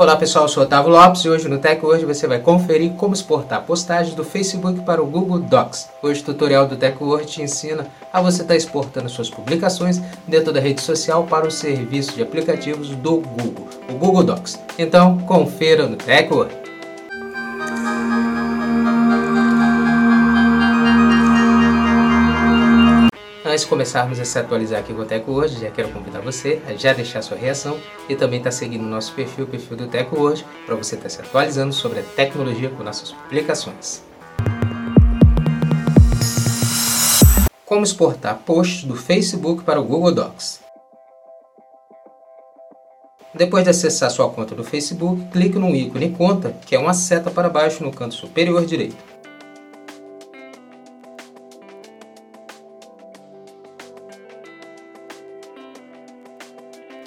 Olá pessoal, eu sou Otávio Lopes e hoje no Tech Word você vai conferir como exportar postagens do Facebook para o Google Docs. Hoje o tutorial do Tech Word te ensina a você estar tá exportando suas publicações dentro da rede social para o serviço de aplicativos do Google, o Google Docs. Então confira no Tech Word. Antes de começarmos a se atualizar aqui com o Teco hoje, já quero convidar você a já deixar sua reação e também estar tá seguindo o nosso perfil, o perfil do Teco hoje, para você estar tá se atualizando sobre a tecnologia com nossas publicações. Como exportar posts do Facebook para o Google Docs. Depois de acessar sua conta do Facebook, clique no ícone Conta, que é uma seta para baixo no canto superior direito.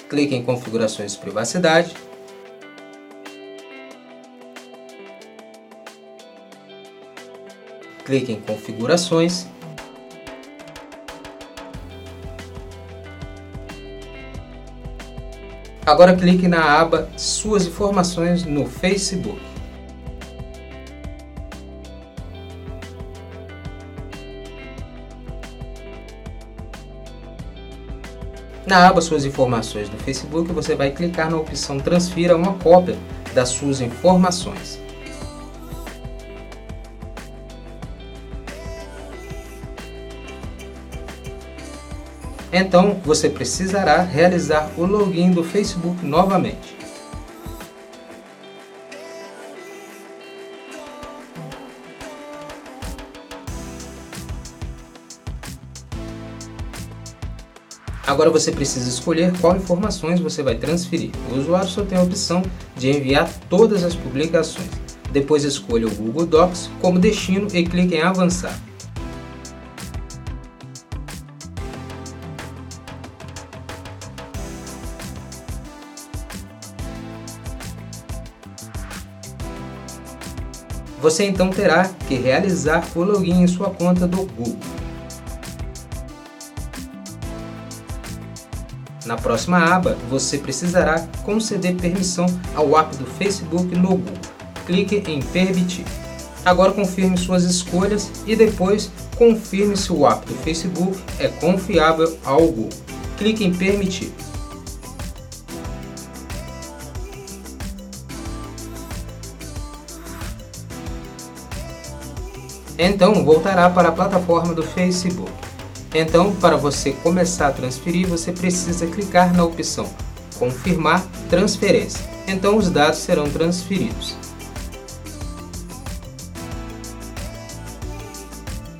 Clique em configurações de privacidade. Clique em configurações. Agora clique na aba Suas informações no Facebook. Na aba Suas informações no Facebook, você vai clicar na opção Transfira uma cópia das suas informações. Então, você precisará realizar o login do Facebook novamente. Agora você precisa escolher qual informações você vai transferir. O usuário só tem a opção de enviar todas as publicações. Depois escolha o Google Docs como destino e clique em avançar. Você então terá que realizar o login em sua conta do Google. Na próxima aba, você precisará conceder permissão ao app do Facebook no Google. Clique em Permitir. Agora confirme suas escolhas e depois confirme se o app do Facebook é confiável ao Google. Clique em Permitir. Então voltará para a plataforma do Facebook. Então, para você começar a transferir, você precisa clicar na opção Confirmar transferência. Então, os dados serão transferidos.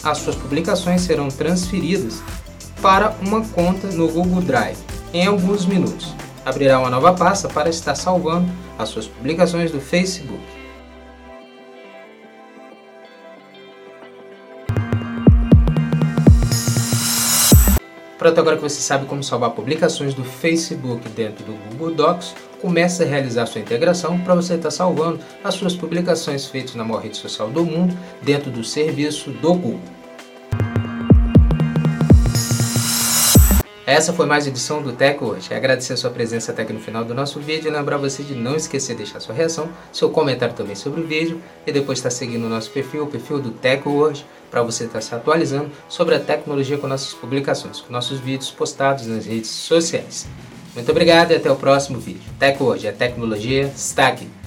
As suas publicações serão transferidas para uma conta no Google Drive em alguns minutos. Abrirá uma nova pasta para estar salvando as suas publicações do Facebook. Pronto, agora que você sabe como salvar publicações do Facebook dentro do Google Docs, comece a realizar sua integração para você estar salvando as suas publicações feitas na maior rede social do mundo dentro do serviço do Google. Essa foi mais edição do Tech hoje. Agradecer a sua presença até aqui no final do nosso vídeo e lembrar você de não esquecer de deixar sua reação, seu comentário também sobre o vídeo e depois estar seguindo o nosso perfil, o perfil do Tech hoje, para você estar se atualizando sobre a tecnologia com nossas publicações, com nossos vídeos postados nas redes sociais. Muito obrigado e até o próximo vídeo. Tech hoje, a tecnologia está aqui.